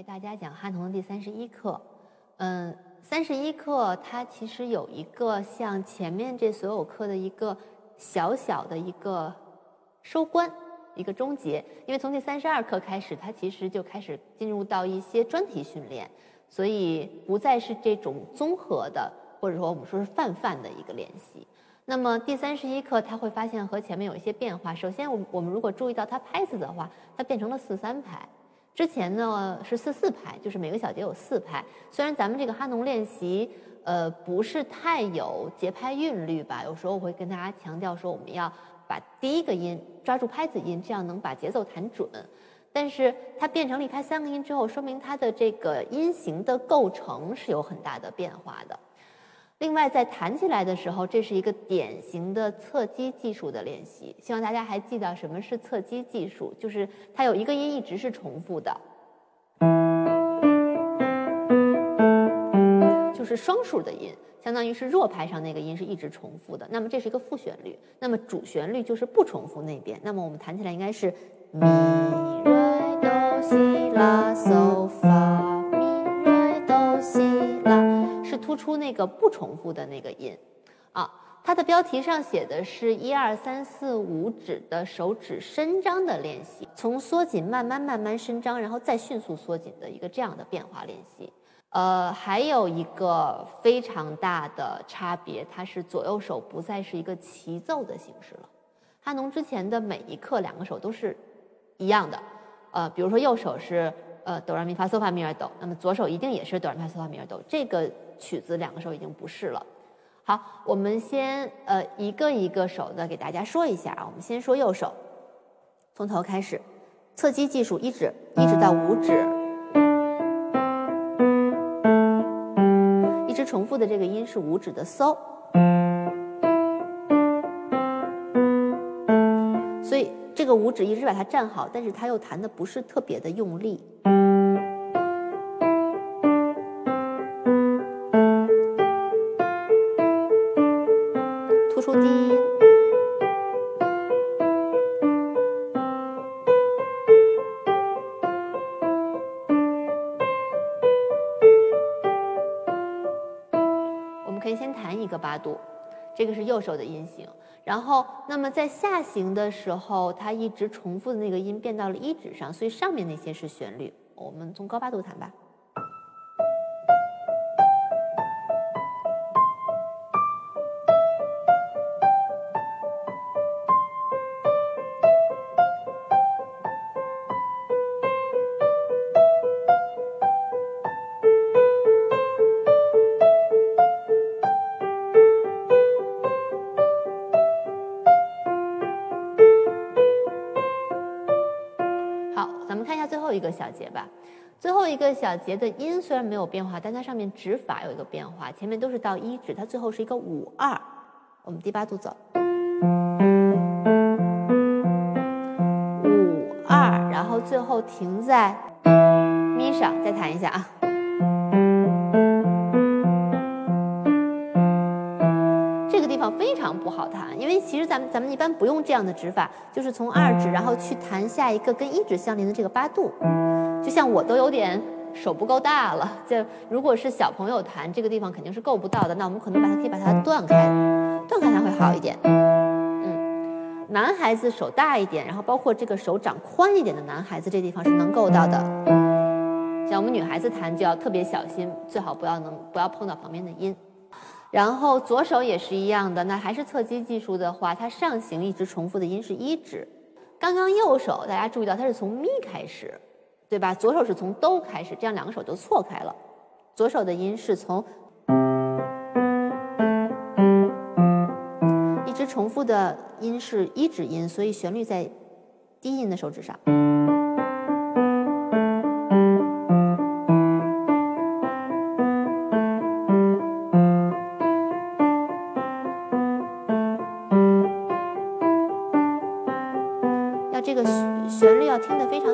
为大家讲哈农的第三十一课。嗯，三十一课它其实有一个像前面这所有课的一个小小的一个收官，一个终结。因为从第三十二课开始，它其实就开始进入到一些专题训练，所以不再是这种综合的，或者说我们说是泛泛的一个练习。那么第三十一课，他会发现和前面有一些变化。首先，我我们如果注意到它拍子的话，它变成了四三拍。之前呢是四四拍，就是每个小节有四拍。虽然咱们这个哈农练习，呃，不是太有节拍韵律吧，有时候我会跟大家强调说，我们要把第一个音抓住拍子音，这样能把节奏弹准。但是它变成了一拍三个音之后，说明它的这个音型的构成是有很大的变化的。另外，在弹起来的时候，这是一个典型的侧击技术的练习。希望大家还记得什么是侧击技术，就是它有一个音一直是重复的，就是双数的音，相当于是弱拍上那个音是一直重复的。那么这是一个副旋律，那么主旋律就是不重复那边。那么我们弹起来应该是咪瑞哆西拉嗦发。出那个不重复的那个音，啊，它的标题上写的是一二三四五指的手指伸张的练习，从缩紧慢慢慢慢伸张，然后再迅速缩紧的一个这样的变化练习。呃，还有一个非常大的差别，它是左右手不再是一个齐奏的形式了。哈农之前的每一课两个手都是一样的，呃，比如说右手是呃哆来咪发嗦发咪来哆，那么左手一定也是哆来咪发嗦发咪来哆，这个。曲子两个手已经不是了。好，我们先呃一个一个手的给大家说一下啊。我们先说右手，从头开始，侧击技术一指一直到五指，一直重复的这个音是五指的嗦，所以这个五指一直把它站好，但是它又弹的不是特别的用力。先弹一个八度，这个是右手的音型。然后，那么在下行的时候，它一直重复的那个音变到了一指上，所以上面那些是旋律。我们从高八度弹吧。后一个小节吧，最后一个小节的音虽然没有变化，但它上面指法有一个变化，前面都是到一指，它最后是一个五二，我们第八度走，五二，然后最后停在咪上，再弹一下啊。非常不好弹，因为其实咱们咱们一般不用这样的指法，就是从二指然后去弹下一个跟一指相连的这个八度，就像我都有点手不够大了，就如果是小朋友弹这个地方肯定是够不到的，那我们可能把它可以把它断开，断开它会好一点。嗯，男孩子手大一点，然后包括这个手掌宽一点的男孩子这地方是能够到的，像我们女孩子弹就要特别小心，最好不要能不要碰到旁边的音。然后左手也是一样的，那还是侧击技术的话，它上行一直重复的音是一指。刚刚右手大家注意到它是从咪开始，对吧？左手是从哆开始，这样两个手就错开了。左手的音是从一直重复的音是一指音，所以旋律在低音的手指上。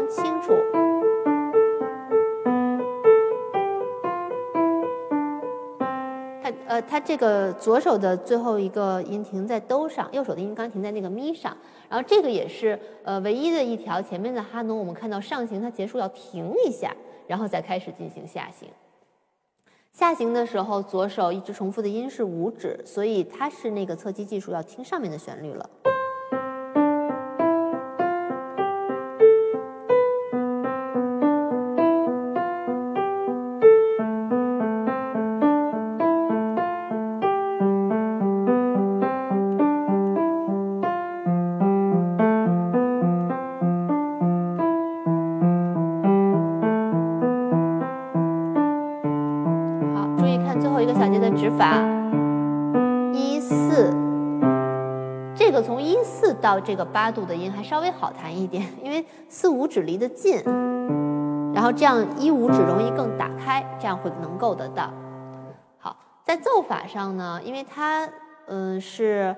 清楚。它呃，它这个左手的最后一个音停在哆上，右手的音刚停在那个咪上。然后这个也是呃唯一的一条前面的哈农，我们看到上行它结束要停一下，然后再开始进行下行。下行的时候，左手一直重复的音是五指，所以它是那个侧击技术要听上面的旋律了。法一四，这个从一四到这个八度的音还稍微好弹一点，因为四五指离得近，然后这样一五指容易更打开，这样会能够得到。好，在奏法上呢，因为它嗯是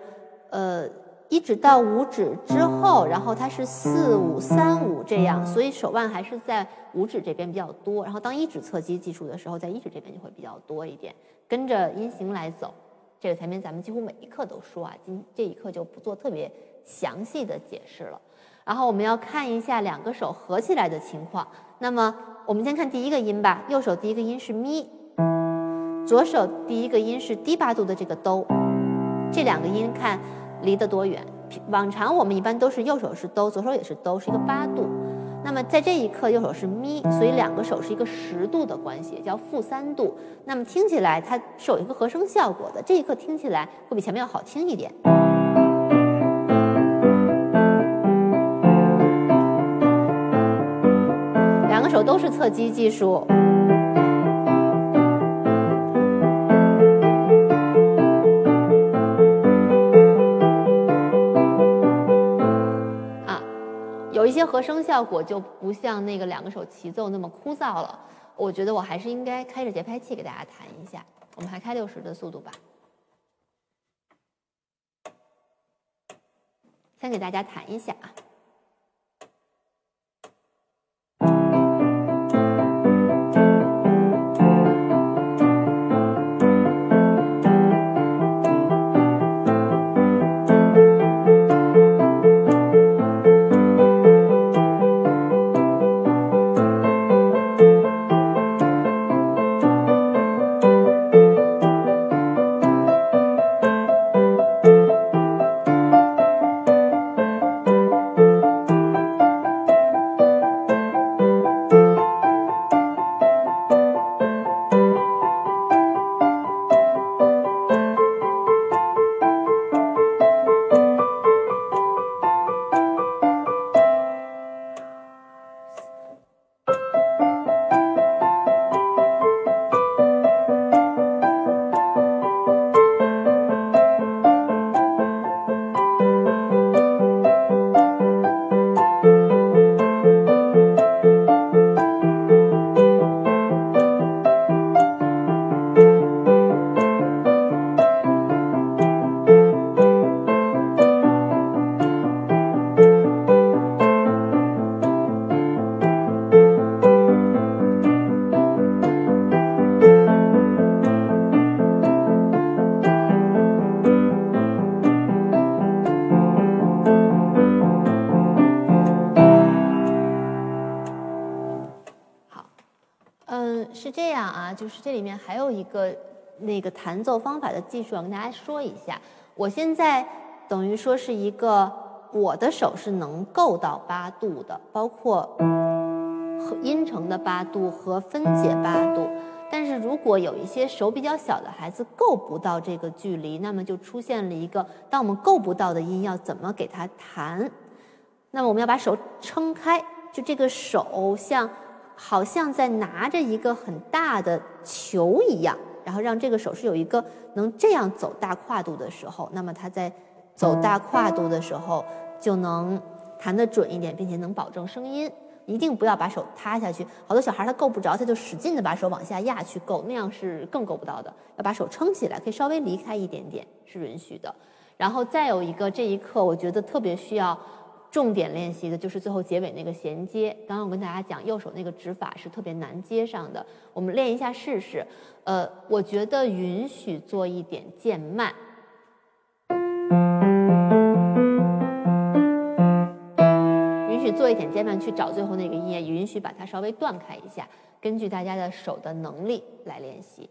呃一指到五指之后，然后它是四五三五这样，所以手腕还是在五指这边比较多。然后当一指侧击技术的时候，在一指这边就会比较多一点，跟着音型来走。这个前面咱们几乎每一课都说啊，今这一课就不做特别。详细的解释了，然后我们要看一下两个手合起来的情况。那么我们先看第一个音吧，右手第一个音是咪，左手第一个音是低八度的这个哆，这两个音看离得多远？往常我们一般都是右手是哆，左手也是哆，是一个八度。那么在这一刻，右手是咪，所以两个手是一个十度的关系，叫负三度。那么听起来它是有一个和声效果的，这一刻听起来会比前面要好听一点。两个手都是侧击技术有一些和声效果就不像那个两个手齐奏那么枯燥了。我觉得我还是应该开着节拍器给大家弹一下。我们还开六十的速度吧，先给大家弹一下啊。是这里面还有一个那个弹奏方法的技术，要跟大家说一下。我现在等于说是一个我的手是能够到八度的，包括和音程的八度和分解八度。但是如果有一些手比较小的孩子够不到这个距离，那么就出现了一个，当我们够不到的音要怎么给它弹？那么我们要把手撑开，就这个手像。好像在拿着一个很大的球一样，然后让这个手是有一个能这样走大跨度的时候，那么他在走大跨度的时候就能弹得准一点，并且能保证声音。一定不要把手塌下去，好多小孩他够不着，他就使劲的把手往下压去够，那样是更够不到的。要把手撑起来，可以稍微离开一点点是允许的。然后再有一个，这一刻我觉得特别需要。重点练习的就是最后结尾那个衔接。刚刚我跟大家讲，右手那个指法是特别难接上的。我们练一下试试。呃，我觉得允许做一点渐慢，允许做一点渐慢去找最后那个音，也允许把它稍微断开一下，根据大家的手的能力来练习。